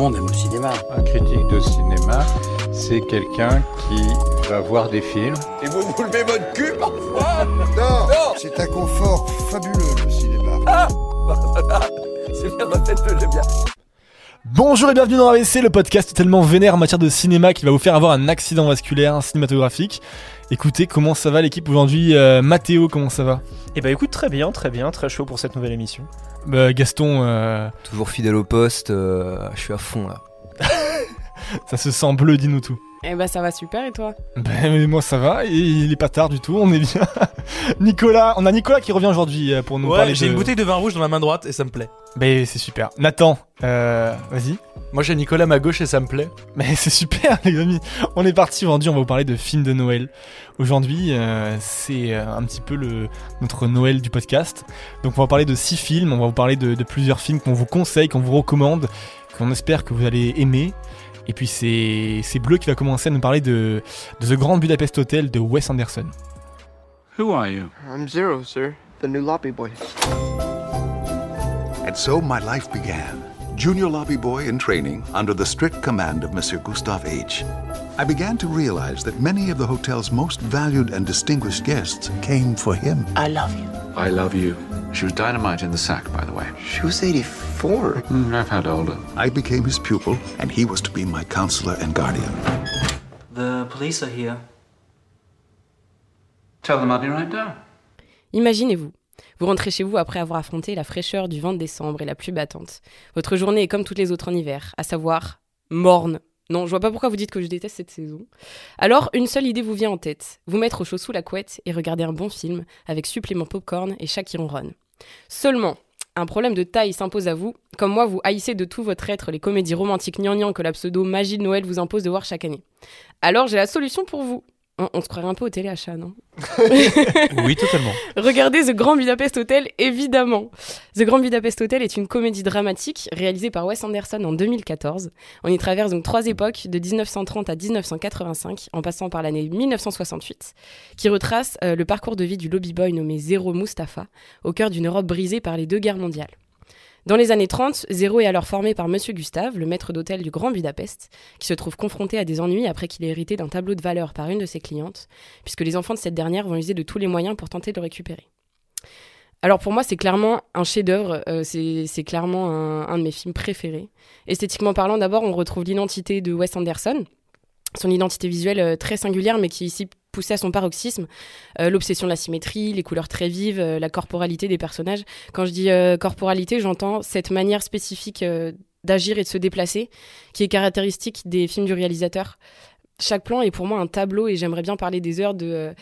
monde aime le cinéma. Un critique de cinéma, c'est quelqu'un qui va voir des films. Et vous vous levez votre cul parfois Non, C'est un confort fabuleux, le cinéma. Ah C'est bien, ma tête, j'aime bien. Bonjour et bienvenue dans AVC, le podcast tellement vénère en matière de cinéma qui va vous faire avoir un accident vasculaire cinématographique. Écoutez, comment ça va l'équipe aujourd'hui euh, Mathéo, comment ça va? Eh bah écoute, très bien, très bien, très chaud pour cette nouvelle émission. bah, Gaston, euh, Toujours fidèle au poste, euh, je suis à fond là. ça se sent bleu, dis-nous tout. Eh bah ça va super et toi? Ben mais moi ça va, et il est pas tard du tout, on est bien. Nicolas, on a Nicolas qui revient aujourd'hui euh, pour nous parler Ouais, j'ai de... une bouteille de vin rouge dans ma main droite et ça me plaît. Ben c'est super. Nathan, euh, vas-y. Moi j'ai Nicolas à ma gauche et ça me plaît. Mais c'est super les amis. On est parti aujourd'hui, on va vous parler de films de Noël. Aujourd'hui, euh, c'est euh, un petit peu le notre Noël du podcast. Donc on va parler de six films, on va vous parler de, de plusieurs films qu'on vous conseille, qu'on vous recommande, qu'on espère que vous allez aimer. Et puis c'est c'est Bleu qui va commencer à nous parler de, de The Grand Budapest Hotel de Wes Anderson. Who are you? I'm Zero, sir. The new lobby boy. And so my life began. Junior lobby boy in training under the strict command of Monsieur Gustave H. I began to realize that many of the hotel's most valued and distinguished guests came for him. I love you. I love you. She was dynamite in the sack, by the way. She was 84. Mm, I've had older. I became his pupil, and he was to be my counselor and guardian. The police are here. Tell them I'll be right down. Imaginez-vous, vous rentrez chez vous après avoir affronté la fraîcheur du vent de décembre et la pluie battante. Votre journée est comme toutes les autres en hiver, à savoir morne. Non, je vois pas pourquoi vous dites que je déteste cette saison. Alors, une seule idée vous vient en tête. Vous mettre au chaud sous la couette et regarder un bon film avec supplément popcorn et chat qui ronronne. Seulement, un problème de taille s'impose à vous. Comme moi, vous haïssez de tout votre être les comédies romantiques gnangnang que la pseudo magie de Noël vous impose de voir chaque année. Alors, j'ai la solution pour vous. On, on se croirait un peu au téléachat, non Oui, totalement. Regardez The Grand Budapest Hotel, évidemment. The Grand Budapest Hotel est une comédie dramatique réalisée par Wes Anderson en 2014. On y traverse donc trois époques, de 1930 à 1985, en passant par l'année 1968, qui retrace euh, le parcours de vie du lobby boy nommé Zero Mustafa, au cœur d'une Europe brisée par les deux guerres mondiales. Dans les années 30, Zero est alors formé par Monsieur Gustave, le maître d'hôtel du Grand Budapest, qui se trouve confronté à des ennuis après qu'il ait hérité d'un tableau de valeur par une de ses clientes, puisque les enfants de cette dernière vont user de tous les moyens pour tenter de le récupérer. Alors pour moi, c'est clairement un chef-d'œuvre, euh, c'est clairement un, un de mes films préférés. Esthétiquement parlant, d'abord, on retrouve l'identité de Wes Anderson, son identité visuelle euh, très singulière, mais qui ici poussée à son paroxysme, Euh, l'obsession de la symétrie, les couleurs très vives, euh, la corporalité des personnages. Quand je dis euh, corporalité, j'entends cette manière spécifique d'agir et de se déplacer, qui est caractéristique des films du réalisateur. Chaque plan est pour moi un tableau et j'aimerais bien parler des heures de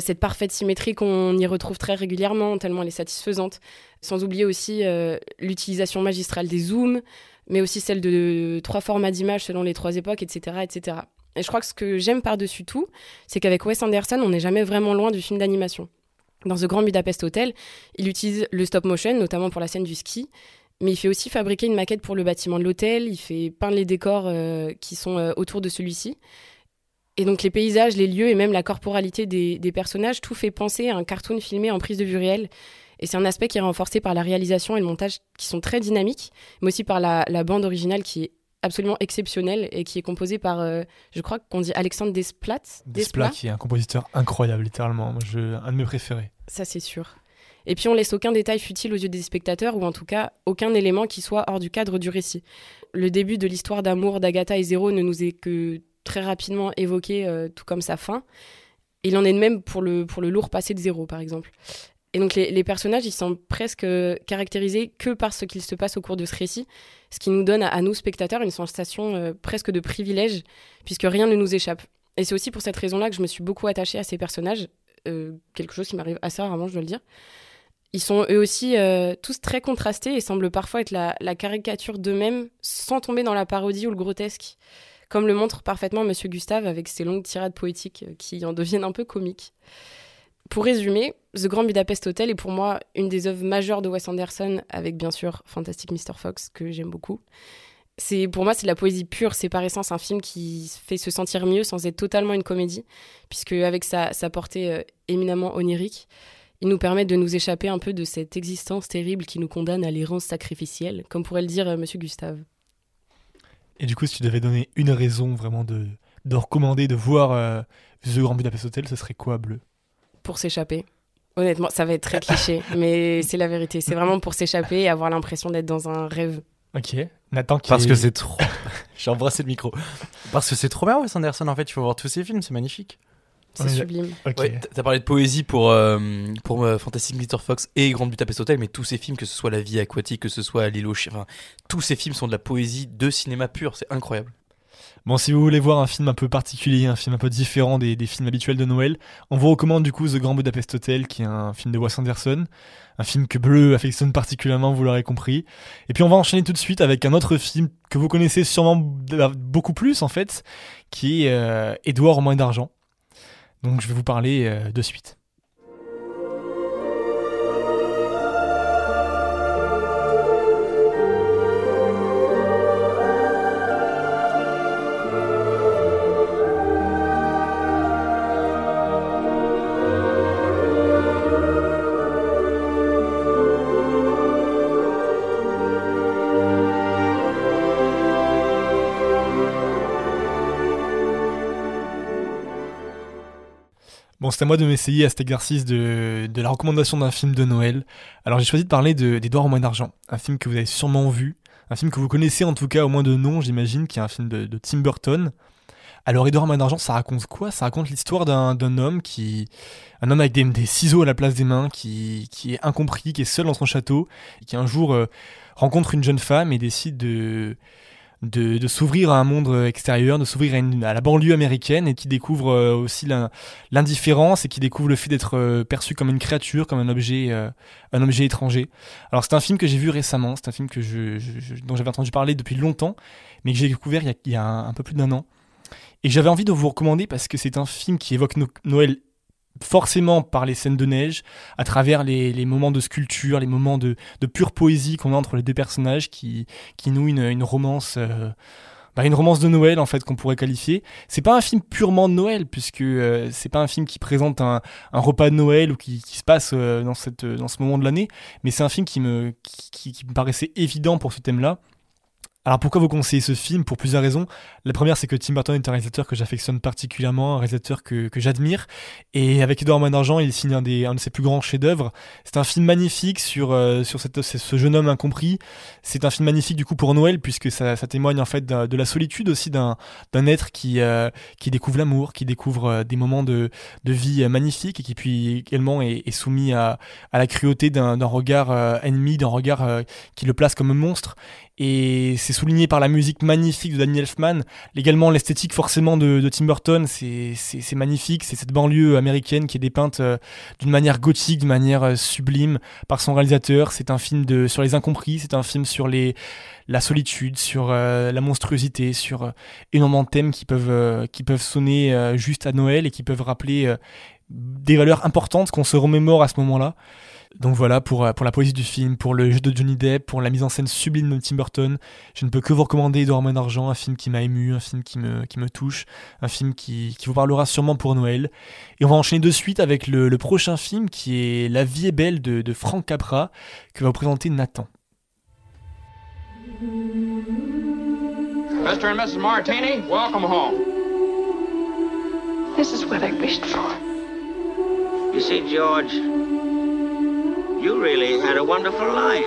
cette parfaite symétrie qu'on y retrouve très régulièrement, tellement elle est satisfaisante. Sans oublier aussi l'utilisation magistrale des zooms, mais aussi celle de trois formats d'images selon les trois époques, etc., etc. Et je crois que ce que j'aime par-dessus tout, c'est qu'avec Wes Anderson, on n'est jamais vraiment loin du film d'animation. Dans The Grand Budapest Hotel, il utilise le stop motion, notamment pour la scène du ski, mais il fait aussi fabriquer une maquette pour le bâtiment de l'hôtel, il fait peindre les décors euh, qui sont euh, autour de celui-ci. Et donc les paysages, les lieux et même la corporalité des, personnages, tout fait penser à un cartoon filmé en prise de vue réelle. Et c'est un aspect qui est renforcé par la réalisation et le montage qui sont très dynamiques, mais aussi par la, la bande originale qui est absolument exceptionnelle et qui est composée par, euh, je crois qu'on dit Alexandre Desplat. Desplat qui est un compositeur incroyable littéralement, Moi, je, un de mes préférés. Ça, c'est sûr. Et puis, on laisse aucun détail futile aux yeux des spectateurs, ou en tout cas, aucun élément qui soit hors du cadre du récit. Le début de l'histoire d'amour d'Agatha et Zéro ne nous est que très rapidement évoqué, euh, tout comme sa fin. Il en est de même pour le, pour le lourd passé de Zéro, par exemple. Et donc, les, les personnages, ils sont presque caractérisés que par ce qu'il se passe au cours de ce récit, ce qui nous donne à, nous, spectateurs, une sensation euh, presque de privilège, puisque rien ne nous échappe. Et c'est aussi pour cette raison-là que je me suis beaucoup attachée à ces personnages, euh, quelque chose qui m'arrive assez rarement, je dois le dire. Ils sont eux aussi euh, tous très contrastés et semblent parfois être la, la caricature d'eux-mêmes sans tomber dans la parodie ou le grotesque, comme le montre parfaitement Monsieur Gustave avec ses longues tirades poétiques qui en deviennent un peu comiques. Pour résumer, The Grand Budapest Hotel est pour moi une des œuvres majeures de Wes Anderson, avec bien sûr Fantastic Mr. Fox, que j'aime beaucoup. C'est pour moi c'est de la poésie pure, c'est par essence un film qui fait se sentir mieux sans être totalement une comédie, puisque avec sa, sa portée euh, éminemment onirique, il nous permet de nous échapper un peu de cette existence terrible qui nous condamne à l'errance sacrificielle, comme pourrait le dire euh, Monsieur Gustave. Et du coup, si tu devais donner une raison vraiment de, de recommander, de voir euh, The Grand Budapest Hotel, ce serait quoi, Bleu? Pour s'échapper. Honnêtement, ça va être très cliché, mais c'est la vérité. C'est vraiment pour s'échapper et avoir l'impression d'être dans un rêve. Ok. Nathan qui Parce est- que c'est trop. J'ai embrassé le micro. Parce que c'est trop bien, Wes Anderson. En fait, il faut voir tous ses films, c'est magnifique. C'est Ouais, sublime. Ok. Ouais, t'as parlé de poésie pour, euh, pour euh, Fantastic Mr. Fox et Grand Budapest Hotel, mais tous ces films, que ce soit La vie aquatique, que ce soit L'île aux chiens, enfin, tous ces films sont de la poésie de cinéma pur, c'est incroyable. Bon, si vous voulez voir un film un peu particulier, un film un peu différent des, des films habituels de Noël, on vous recommande du coup The Grand Budapest Hotel, qui est un film de Wes Anderson, un film que Bleu affectionne particulièrement, vous l'aurez compris. Et puis on va enchaîner tout de suite avec un autre film que vous connaissez sûrement b- beaucoup plus en fait, qui est euh, Édouard au moins d'argent. Donc je vais vous parler euh, de suite. C'est à moi de m'essayer à cet exercice de, de la recommandation d'un film de Noël. Alors j'ai choisi de parler de- d'Edouard au moins d'argent, un film que vous avez sûrement vu, un film que vous connaissez en tout cas au moins de nom, j'imagine, qui est un film de, Tim Burton. Alors Edouard au moins d'argent, ça raconte quoi? Ça raconte l'histoire d'un d'un homme qui, un homme avec des, des ciseaux à la place des mains, qui, qui est incompris, qui est seul dans son château, et qui un jour euh, rencontre une jeune femme et décide de de, de s'ouvrir à un monde euh, extérieur, de s'ouvrir à, à la banlieue américaine et qui découvre euh, aussi l'in- l'indifférence et qui découvre le fait d'être euh, perçu comme une créature, comme un objet, un objet étranger. Alors c'est un film que j'ai vu récemment, c'est un film que je, je- dont j'avais entendu parler depuis longtemps, mais que j'ai découvert il y a, il y a un, peu plus d'un an. Et j'avais envie de vous recommander parce que c'est un film qui évoque No- Noël forcément par les scènes de neige, à travers les, moments de sculpture, les moments de, pure poésie qu'on a entre les deux personnages qui, qui nouent une, romance, euh, bah, une romance de Noël en fait qu'on pourrait qualifier. C'est pas un film purement de Noël puisque euh, c'est pas un film qui présente un, un repas de Noël ou qui, se passe euh, dans, cette, dans ce moment de l'année, mais c'est un film qui me, qui, qui- qui me paraissait évident pour ce thème-là. Alors pourquoi vous conseillez ce film? Pour plusieurs raisons. La première, c'est que Tim Burton est un réalisateur que j'affectionne particulièrement, un réalisateur que, que j'admire. Et avec Edouard Main d'Argent, il signe un, des, un de ses plus grands chefs-d'œuvre. C'est un film magnifique sur, euh, sur cette, ce jeune homme incompris. C'est un film magnifique du coup pour Noël, puisque ça, témoigne en fait de, la solitude aussi d'un être qui, euh, qui découvre l'amour, qui découvre euh, des moments de, de vie magnifiques et qui puis également est, soumis à, à la cruauté d'un regard ennemi, d'un regard qui le place comme un monstre. Et c'est souligné par la musique magnifique de Danny Elfman, également l'esthétique forcément de, Tim Burton, c'est magnifique, c'est cette banlieue américaine qui est dépeinte euh, d'une manière gothique, d'une manière euh, sublime par son réalisateur. C'est un film de, sur les incompris, c'est un film sur les, la solitude, sur euh, la monstruosité, sur énormément de thèmes qui peuvent, qui peuvent sonner juste à Noël et qui peuvent rappeler des valeurs importantes qu'on se remémore à ce moment-là. Donc voilà, pour, euh, pour la poésie du film, pour le jeu de Johnny Depp, pour la mise en scène sublime de Tim Burton, je ne peux que vous recommander Edouard Main d'Argent, un film qui m'a ému, un film qui me, qui me touche, un film qui, qui vous parlera sûrement pour Noël. Et on va enchaîner de suite avec le, le prochain film qui est La vie est belle de, de Frank Capra, que va vous présenter Nathan. Mr. and Mrs. Martini, welcome home. This is what I wished for. You see, George, you really had a wonderful life.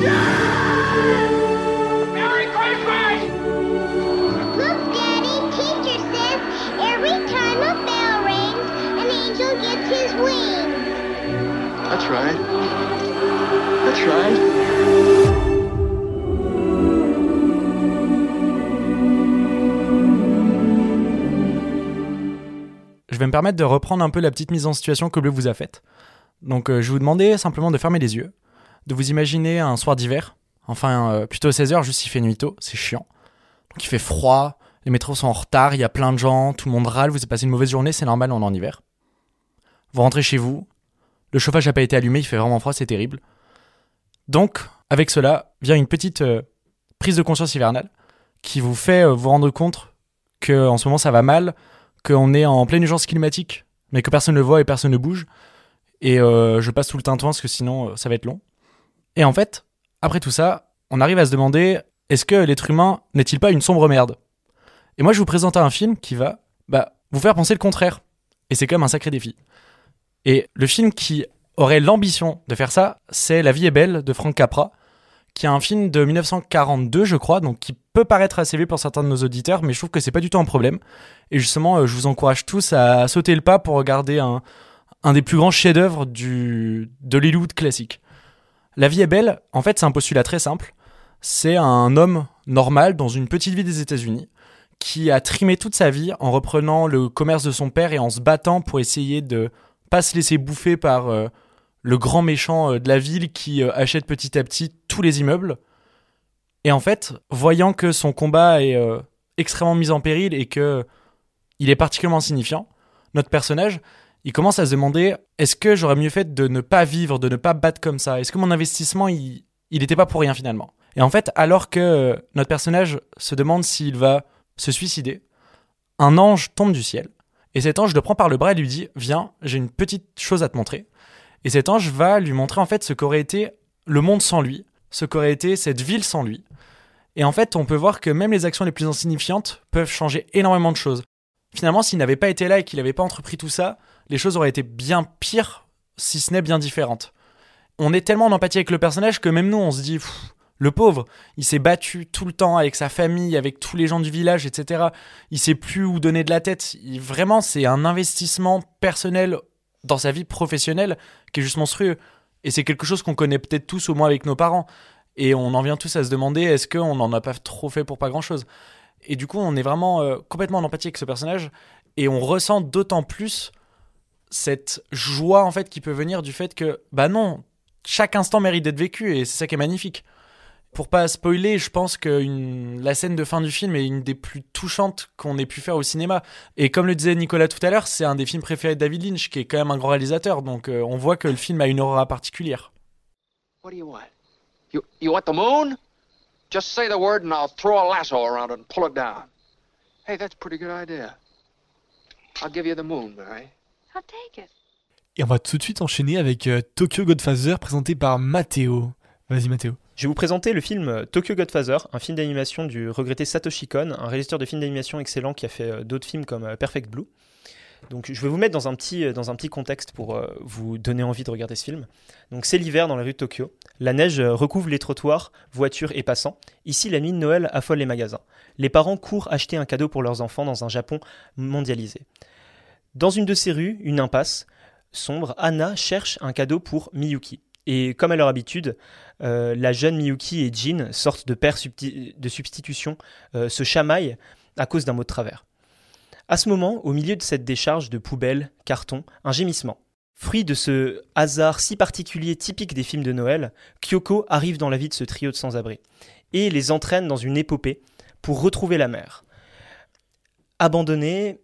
Merry permettre de reprendre un peu la petite mise en situation que Bleu vous a faite. Donc euh, je vous demander simplement de fermer les yeux, de vous imaginer un soir d'hiver, enfin euh, plutôt 16h, juste il fait nuit tôt, c'est chiant. Donc il fait froid, les métros sont en retard, il y a plein de gens, tout le monde râle, vous avez passé une mauvaise journée, c'est normal, on est en hiver. Vous rentrez chez vous, le chauffage n'a pas été allumé, il fait vraiment froid, c'est terrible. Donc, avec cela, vient une petite euh, prise de conscience hivernale qui vous fait vous rendre compte que en ce moment ça va mal, qu'on est en pleine urgence climatique, mais que personne ne le voit et personne ne bouge. Et euh, je passe tout le tintouin parce que sinon euh, ça va être long. Et en fait, après tout ça, on arrive à se demander est-ce que l'être humain n'est-il pas une sombre merde? Et moi, je vous présente un film qui va bah, vous faire penser le contraire. Et c'est quand même un sacré défi. Et le film qui aurait l'ambition de faire ça, c'est La vie est belle de Frank Capra, qui est un film de 1942, je crois, donc qui peut paraître assez vieux pour certains de nos auditeurs, mais je trouve que c'est pas du tout un problème. Et justement, euh, je vous encourage tous à sauter le pas pour regarder un, un des plus grands chefs-d'œuvre de l'Hollywood classique. La vie est belle, en fait, c'est un postulat très simple. C'est un homme normal dans une petite ville des États-Unis qui a trimé toute sa vie en reprenant le commerce de son père et en se battant pour essayer de pas se laisser bouffer par euh, le grand méchant euh, de la ville qui euh, achète petit à petit tous les immeubles. Et en fait, voyant que son combat est euh, extrêmement mis en péril et que il est particulièrement signifiant, notre personnage, il commence à se demander est-ce que j'aurais mieux fait de ne pas vivre, de ne pas battre comme ça? Est-ce que mon investissement, il n'était pas pour rien finalement? Et en fait, alors que notre personnage se demande s'il va se suicider, un ange tombe du ciel. Et cet ange le prend par le bras et lui dit Viens, j'ai une petite chose à te montrer. Et cet ange va lui montrer en fait ce qu'aurait été le monde sans lui, ce qu'aurait été cette ville sans lui. Et en fait, on peut voir que même les actions les plus insignifiantes peuvent changer énormément de choses. Finalement, s'il n'avait pas été là et qu'il n'avait pas entrepris tout ça, les choses auraient été bien pires, si ce n'est bien différentes. On est tellement en empathie avec le personnage que même nous, on se dit, le pauvre, il s'est battu tout le temps avec sa famille, avec tous les gens du village, etc. Il sait plus où donner de la tête. Vraiment, c'est un investissement personnel dans sa vie professionnelle qui est juste monstrueux. Et c'est quelque chose qu'on connaît peut-être tous, au moins avec nos parents. Et on en vient tous à se demander est-ce qu'on n'en a pas trop fait pour pas grand-chose? Et du coup, on est vraiment euh, complètement en empathie avec ce personnage. Et on ressent d'autant plus cette joie en fait qui peut venir du fait que, bah non, chaque instant mérite d'être vécu et c'est ça qui est magnifique. Pour pas spoiler, je pense que une- la scène de fin du film est une des plus touchantes qu'on ait pu faire au cinéma. Et comme le disait Nicolas tout à l'heure, c'est un des films préférés de David Lynch, qui est quand même un grand réalisateur. Donc euh, on voit que le film a une aura particulière. What do you want? You you want the moon? Just say the word and I'll throw a lasso around it and pull it down. Hey, that's a pretty good idea. I'll give you the moon, Mary. I'll take it. Et on va tout de suite enchaîner avec euh, Tokyo Godfather présenté par Matteo. Vas-y Matteo. Je vais vous présenter le film euh, Tokyo Godfather, un film d'animation du regretté Satoshi Kon, un réalisateur de films d'animation excellent qui a fait euh, d'autres films comme euh, Perfect Blue. Donc je vais vous mettre dans un petit, contexte pour vous donner envie de regarder ce film. Donc c'est l'hiver dans la rue de Tokyo. La neige recouvre les trottoirs, voitures et passants. Ici, la nuit de Noël affole les magasins. Les parents courent acheter un cadeau pour leurs enfants dans un Japon mondialisé. Dans une de ces rues, une impasse sombre, Anna cherche un cadeau pour Miyuki. Et comme à leur habitude, euh, la jeune Miyuki et Jin, sorte de subti- de substitution, euh, se chamaillent à cause d'un mot de travers. À ce moment, au milieu de cette décharge de poubelles, cartons, un gémissement. Fruit de ce hasard si particulier typique des films de Noël, Kyoko arrive dans la vie de ce trio de sans-abri et les entraîne dans une épopée pour retrouver la mère. Abandonnée,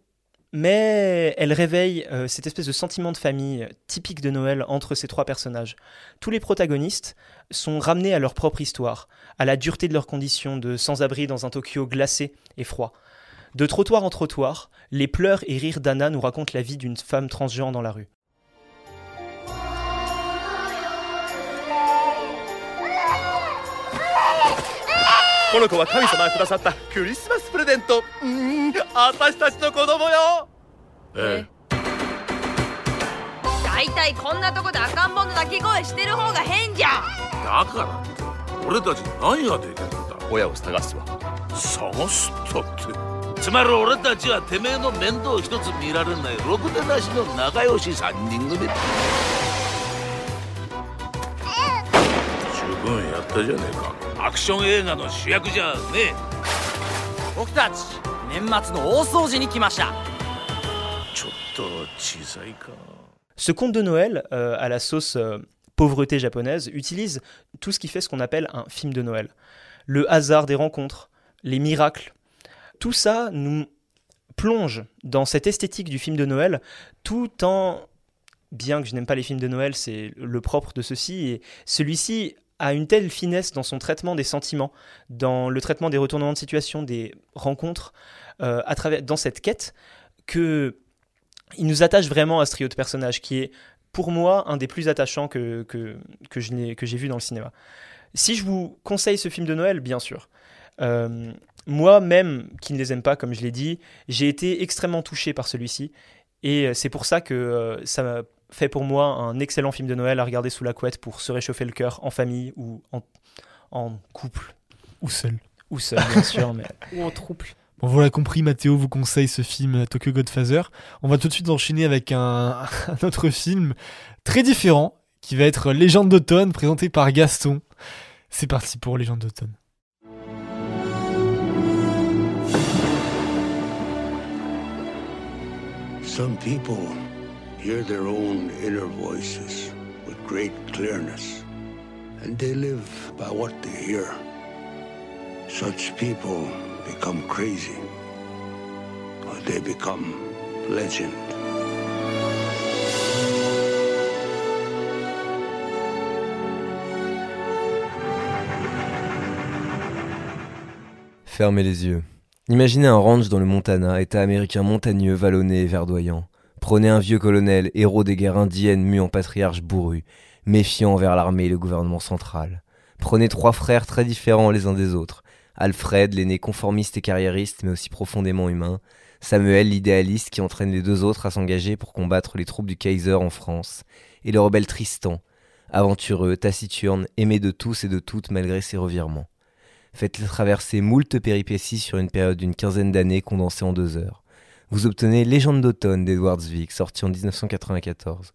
mais elle réveille euh, cette espèce de sentiment de famille typique de Noël entre ces trois personnages. Tous les protagonistes sont ramenés à leur propre histoire, à la dureté de leurs conditions de sans-abri dans un Tokyo glacé et froid. De trottoir en trottoir, les pleurs et rires d'Anna nous racontent la vie d'une femme transgenre dans la rue. この子は神様がくださったクリスマスプレゼント。うーん。私たちの子供よ。え大体こんなとこで赤ん坊の泣き声してる方が変じゃ。んだからって俺たちに何ができるんだ？親を探すわ。探すったって。つまり俺たちはてめえの面倒一つ見られないろくでなしの仲良し三人組 分やったじゃねえかアクション映画の主役じゃねえ僕たち年末の大掃除に来ましたちょっと小さいか Ce conte de Noël, euh, à la sauce euh, pauvreté japonaise, utilise tout ce qui fait ce qu'on appelle un film de Noël. Le hasard des rencontres, les miracles, tout ça nous plonge dans cette esthétique du film de Noël, tout en, bien que je n'aime pas les films de Noël, c'est le propre de ceci, et celui-ci a une telle finesse dans son traitement des sentiments, dans le traitement des retournements de situation, des rencontres, euh, dans cette quête, que il nous attache vraiment à ce trio de personnages qui est pour moi un des plus attachants que, que, que j'ai vu dans le cinéma. Si je vous conseille ce film de Noël, bien sûr, Euh, Moi-même, qui ne les aime pas, comme je l'ai dit, j'ai été extrêmement touché par celui-ci. Et euh, c'est pour ça que euh, ça m'a fait pour moi un excellent film de Noël à regarder sous la couette pour se réchauffer le cœur en famille ou en, en couple. Ou seul. Ou seul, bien sûr. Mais... Ou en trouble. Bon, voilà compris, Mathéo vous conseille ce film euh, Tokyo Godfather. On va tout de suite enchaîner avec un, un autre film très différent qui va être Légende d'automne présenté par Gaston. C'est parti pour Légende d'automne. Some people hear their own inner voices with great clearness, and they live by what they hear. Such people become crazy, or they become legend. Fermez les yeux. Imaginez un ranch dans le Montana, état américain montagneux, vallonné et verdoyant. Prenez un vieux colonel, héros des guerres indiennes, mu en patriarche bourru, méfiant envers l'armée et le gouvernement central. Prenez trois frères très différents les uns des autres. Alfred, l'aîné conformiste et carriériste, mais aussi profondément humain. Samuel, l'idéaliste qui entraîne les deux autres à s'engager pour combattre les troupes du Kaiser en France. Et le rebelle Tristan, aventureux, taciturne, aimé de tous et de toutes malgré ses revirements. Faites-les traverser moult péripéties sur une période d'une quinzaine d'années condensée en deux heures. Vous obtenez Légende d'automne d'Edward Zwick, sorti en 1994.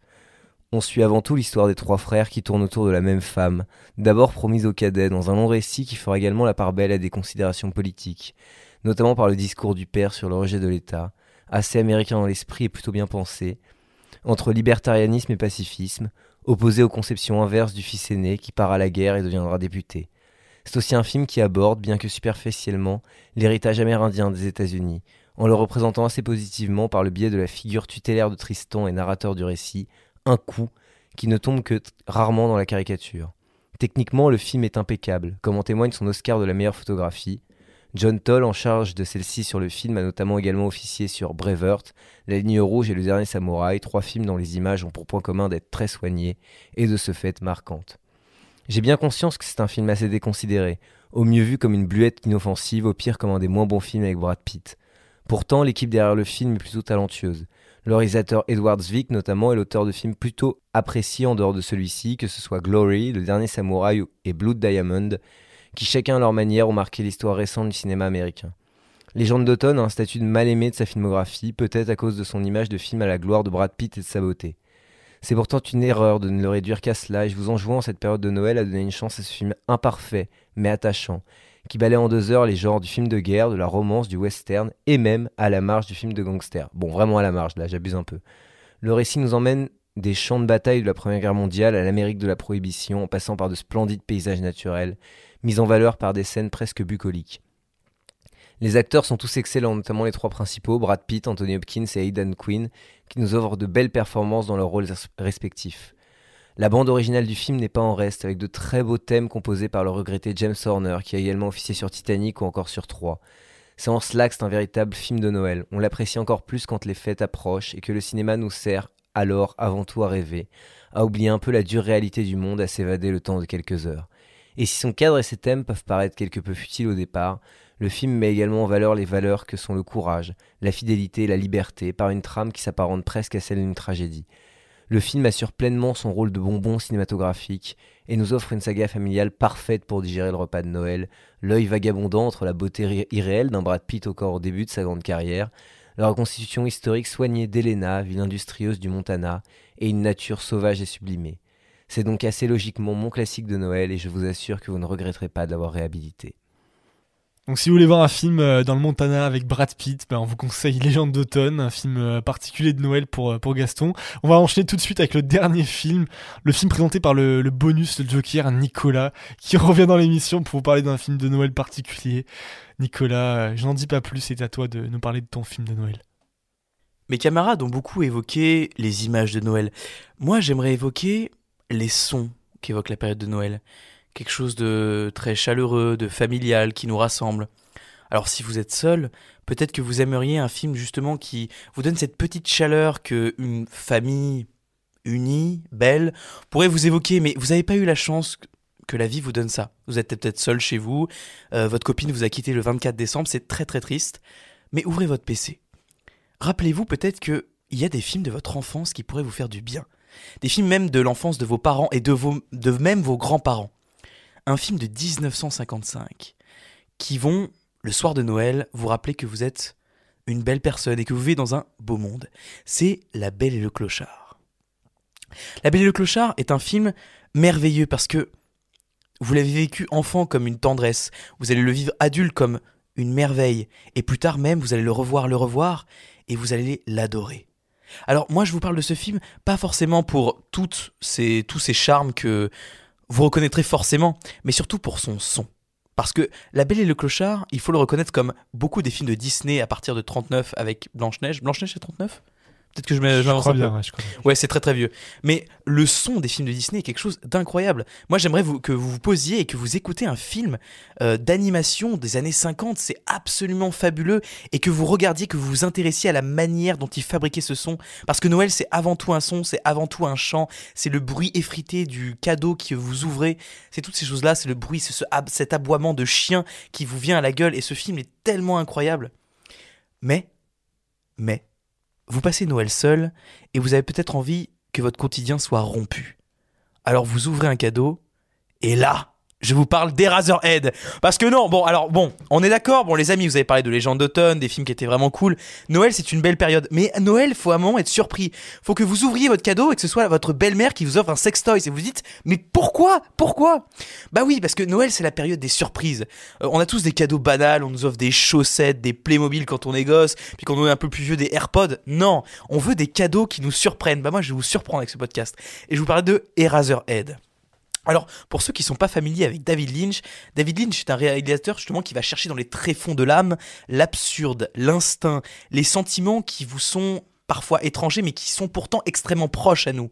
On suit avant tout l'histoire des trois frères qui tournent autour de la même femme, d'abord promise au cadet dans un long récit qui fera également la part belle à des considérations politiques, notamment par le discours du père sur le rejet de l'État, assez américain dans l'esprit et plutôt bien pensé, entre libertarianisme et pacifisme, opposé aux conceptions inverses du fils aîné qui part à la guerre et deviendra député. C'est aussi un film qui aborde, bien que superficiellement, l'héritage amérindien des États-Unis, en le représentant assez positivement par le biais de la figure tutélaire de Tristan et narrateur du récit, un coup qui ne tombe que rarement dans la caricature. Techniquement, le film est impeccable, comme en témoigne son Oscar de la meilleure photographie. John Toll, en charge de celle-ci sur le film, a notamment également officié sur Braveheart, La ligne rouge et Le dernier samouraï, trois films dont les images ont pour point commun d'être très soignées et de ce fait marquantes. J'ai bien conscience que c'est un film assez déconsidéré, au mieux vu comme une bluette inoffensive, au pire comme un des moins bons films avec Brad Pitt. Pourtant, l'équipe derrière le film est plutôt talentueuse. Le réalisateur Edward Zwick, notamment, est l'auteur de films plutôt appréciés en dehors de celui-ci, que ce soit Glory, Le Dernier Samouraï et Blood Diamond, qui chacun à leur manière ont marqué l'histoire récente du cinéma américain. Légende d'automne a un statut de mal-aimé de sa filmographie, peut-être à cause de son image de film à la gloire de Brad Pitt et de sa beauté. C'est pourtant une erreur de ne le réduire qu'à cela, et je vous enjoins en cette période de Noël à donner une chance à ce film imparfait, mais attachant, qui balaie en deux heures les genres du film de guerre, de la romance, du western, et même à la marge du film de gangster. Bon, vraiment à la marge, là, j'abuse un peu. Le récit nous emmène des champs de bataille de la Première Guerre mondiale à l'Amérique de la Prohibition, en passant par de splendides paysages naturels, mis en valeur par des scènes presque bucoliques. Les acteurs sont tous excellents, notamment les trois principaux, Brad Pitt, Anthony Hopkins et Aidan Quinn, qui nous offrent de belles performances dans leurs rôles respectifs. La bande originale du film n'est pas en reste, avec de très beaux thèmes composés par le regretté James Horner, qui a également officié sur Titanic ou encore sur Troie. C'est en cela que c'est un véritable film de Noël. On l'apprécie encore plus quand les fêtes approchent et que le cinéma nous sert alors avant tout à rêver, à oublier un peu la dure réalité du monde, à s'évader le temps de quelques heures. Et si son cadre et ses thèmes peuvent paraître quelque peu futiles au départ, le film met également en valeur les valeurs que sont le courage, la fidélité et la liberté par une trame qui s'apparente presque à celle d'une tragédie. Le film assure pleinement son rôle de bonbon cinématographique et nous offre une saga familiale parfaite pour digérer le repas de Noël, l'œil vagabondant entre la beauté irréelle d'un Brad Pitt au corps au début de sa grande carrière, la reconstitution historique soignée d'Elena, ville industrieuse du Montana, et une nature sauvage et sublimée. C'est donc assez logiquement mon classique de Noël et je vous assure que vous ne regretterez pas d'avoir réhabilité. Donc si vous voulez voir un film euh, dans le Montana avec Brad Pitt, ben, on vous conseille Légende d'automne, un film euh, particulier de Noël pour, euh, pour Gaston. On va enchaîner tout de suite avec le dernier film, le film présenté par le, le bonus, le Joker, Nicolas, qui revient dans l'émission pour vous parler d'un film de Noël particulier. Nicolas, je n'en dis pas plus, c'est à toi de nous parler de ton film de Noël. Mes camarades ont beaucoup évoqué les images de Noël. Moi, j'aimerais évoquer les sons qu'évoque la période de Noël quelque chose de très chaleureux, de familial, qui nous rassemble. Alors si vous êtes seul, peut-être que vous aimeriez un film justement qui vous donne cette petite chaleur que une famille unie, belle, pourrait vous évoquer, mais vous n'avez pas eu la chance que la vie vous donne ça. Vous êtes peut-être seul chez vous, euh, votre copine vous a quitté le 24 décembre, c'est très très triste. Mais ouvrez votre PC. Rappelez-vous peut-être qu'il y a des films de votre enfance qui pourraient vous faire du bien. Des films même de l'enfance de vos parents et de, vos, de même vos grands-parents. Un film de 1955 qui vont, le soir de Noël, vous rappeler que vous êtes une belle personne et que vous vivez dans un beau monde. C'est La Belle et le Clochard. La Belle et le Clochard est un film merveilleux parce que vous l'avez vécu enfant comme une tendresse, vous allez le vivre adulte comme une merveille, et plus tard même vous allez le revoir, le revoir, et vous allez l'adorer. Alors moi je vous parle de ce film pas forcément pour toutes ces, tous ces charmes que vous reconnaîtrez forcément, mais surtout pour son son. Parce que La Belle et le Clochard, il faut le reconnaître comme beaucoup des films de Disney à partir de 39 avec Blanche-Neige. Blanche-Neige c'est 39 Peut-être que je m'avance un peu. bien, ouais, je crois. Ouais, c'est très très vieux. Mais le son des films de Disney est quelque chose d'incroyable. Moi, j'aimerais vous, que vous vous posiez et que vous écoutez un film euh, d'animation des années 50. C'est absolument fabuleux. Et que vous regardiez, que vous vous intéressiez à la manière dont ils fabriquaient ce son. Parce que Noël, c'est avant tout un son, c'est avant tout un chant. C'est le bruit effrité du cadeau que vous ouvrez. C'est toutes ces choses-là. C'est le bruit, c'est ce, ab- cet aboiement de chien qui vous vient à la gueule. Et ce film est tellement incroyable. Mais, mais, vous passez Noël seul et vous avez peut-être envie que votre quotidien soit rompu. Alors vous ouvrez un cadeau et là, je vous parle d'Eraserhead. Parce que non, bon, alors bon, on est d'accord, bon les amis, vous avez parlé de Légende d'automne, des films qui étaient vraiment cool. Noël, c'est une belle période. Mais Noël, faut à un moment être surpris. Faut que vous ouvriez votre cadeau et que ce soit votre belle-mère qui vous offre un sextoy. Et vous dites, mais pourquoi? Pourquoi? Bah oui, parce que Noël, c'est la période des surprises. Euh, on a tous des cadeaux banals, on nous offre des chaussettes, des Playmobil quand on est gosse, puis quand on est un peu plus vieux, des AirPods. Non, on veut des cadeaux qui nous surprennent. Bah moi, je vais vous surprendre avec ce podcast. Et je vous parle de Eraserhead. Alors, pour ceux qui sont pas familiers avec David Lynch, David Lynch est un réalisateur justement qui va chercher dans les tréfonds de l'âme l'absurde, l'instinct, les sentiments qui vous sont parfois étrangers mais qui sont pourtant extrêmement proches à nous.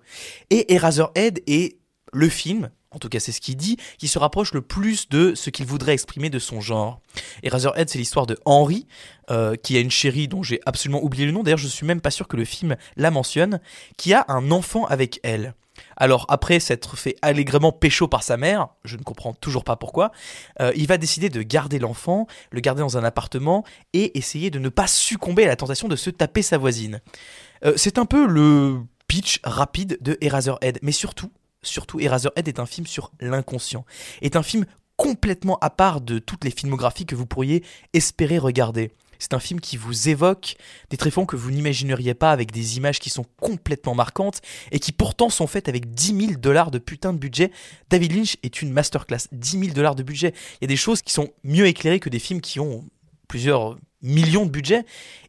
Et Eraserhead est le film, en tout cas c'est ce qu'il dit, qui se rapproche le plus de ce qu'il voudrait exprimer de son genre. Eraserhead, c'est l'histoire de Henry, euh, qui a une chérie dont j'ai absolument oublié le nom, d'ailleurs je suis même pas sûr que le film la mentionne, qui a un enfant avec elle. Alors après s'être fait allègrement pécho par sa mère, je ne comprends toujours pas pourquoi, euh, il va décider de garder l'enfant, le garder dans un appartement et essayer de ne pas succomber à la tentation de se taper sa voisine. Euh, c'est un peu le pitch rapide de Eraserhead, mais surtout, surtout Eraserhead est un film sur l'inconscient, est un film complètement à part de toutes les filmographies que vous pourriez espérer regarder. C'est un film qui vous évoque des tréfonds que vous n'imagineriez pas avec des images qui sont complètement marquantes et qui pourtant sont faites avec 10 000 dollars de putain de budget. David Lynch est une masterclass. 10 000 dollars de budget. Il y a des choses qui sont mieux éclairées que des films qui ont plusieurs millions de budget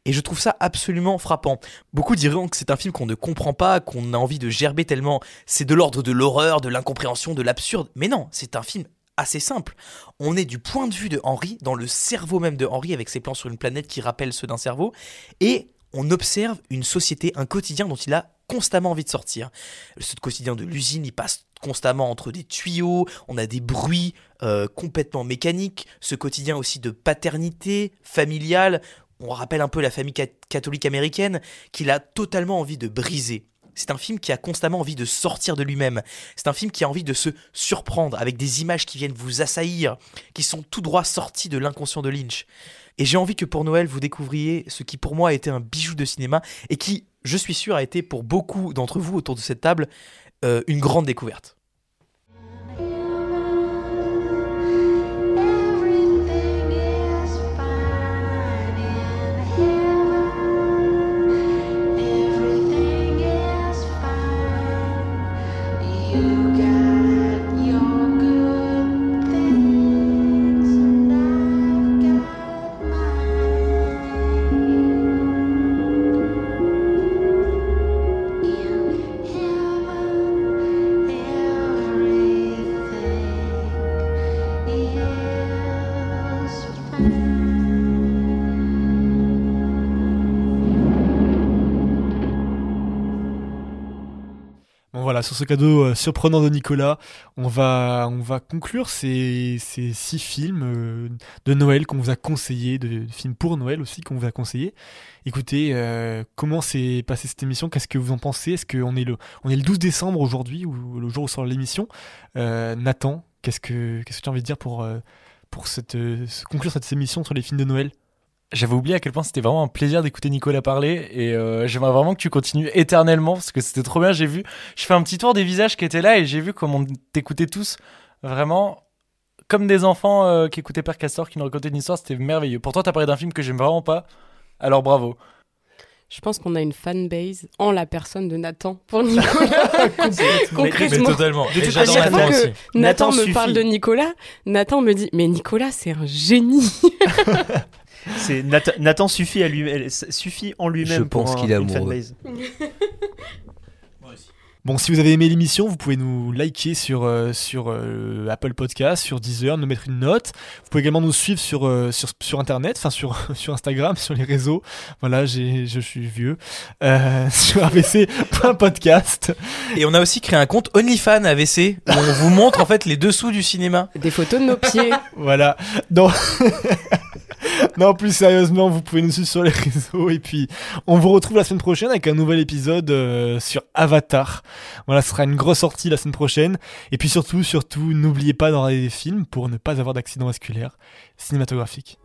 et je trouve ça absolument frappant. Beaucoup diront que c'est un film qu'on ne comprend pas, qu'on a envie de gerber tellement c'est de l'ordre de l'horreur, de l'incompréhension, de l'absurde. Mais non, c'est un film assez simple. On est du point de vue de Henry, dans le cerveau même de Henry, avec ses plans sur une planète qui rappellent ceux d'un cerveau, et on observe une société, un quotidien dont il a constamment envie de sortir. Ce quotidien de l'usine, il passe constamment entre des tuyaux, on a des bruits euh, complètement mécaniques, ce quotidien aussi de paternité familiale, on rappelle un peu la famille cat- catholique américaine, qu'il a totalement envie de briser. C'est un film qui a constamment envie de sortir de lui-même. C'est un film qui a envie de se surprendre avec des images qui viennent vous assaillir, qui sont tout droit sorties de l'inconscient de Lynch. Et j'ai envie que pour Noël, vous découvriez ce qui pour moi a été un bijou de cinéma et qui, je suis sûr, a été pour beaucoup d'entre vous autour de cette table euh, une grande découverte. Sur ce cadeau euh, surprenant de Nicolas, on va, on va conclure ces, six films euh, de Noël qu'on vous a conseillés, de, films pour Noël aussi qu'on vous a conseillés. Écoutez, euh, comment s'est passée cette émission? Qu'est-ce que vous en pensez? Est-ce qu'on est le, on est le 12 décembre aujourd'hui, ou le jour où sort l'émission? Nathan, qu'est-ce que qu'est-ce que tu as envie de dire pour pour conclure cette émission sur les films de Noël? J'avais oublié à quel point c'était vraiment un plaisir d'écouter Nicolas parler et euh, j'aimerais vraiment que tu continues éternellement parce que c'était trop bien. J'ai vu, je fais un petit tour des visages qui étaient là et j'ai vu comment on t'écoutait tous vraiment comme des enfants euh, qui écoutaient Père Castor qui nous racontaient une histoire. C'était merveilleux. Pour toi, t'as parlé d'un film que j'aime vraiment pas. Alors bravo. Je pense qu'on a une fanbase en la personne de Nathan pour Nicolas. Concrètement. Mais totalement. Et toute j'adore façon, Nathan que. Nathan, Nathan me suffit. parle de Nicolas. Nathan me dit Mais Nicolas, c'est un génie. C'est Nathan, Nathan suffit à lui, suffit en lui-même. Je pour pense un- qu'il est une amoureux. fanbase. Bon, si vous avez aimé l'émission, vous pouvez nous liker sur, euh, sur euh, Apple Podcast, sur Deezer, nous mettre une note. Vous pouvez également nous suivre sur, euh, sur, sur Internet, enfin sur, sur Instagram, sur les réseaux. Voilà, j'ai, je suis vieux. Euh, sur abc.podcast. Et on a aussi créé un compte OnlyFans AVC où on vous montre en fait les dessous du cinéma. Des photos de nos pieds. Voilà. Non. non, plus sérieusement, vous pouvez nous suivre sur les réseaux. Et puis, on vous retrouve la semaine prochaine avec un nouvel épisode euh, sur Avatar. Voilà, ce sera une grosse sortie la semaine prochaine. Et puis surtout, surtout, n'oubliez pas d'en regarder des films pour ne pas avoir d'accident vasculaire cinématographique.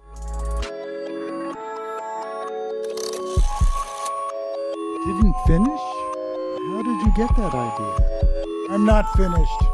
Didn't finish? How did you get that idea? I'm not finished.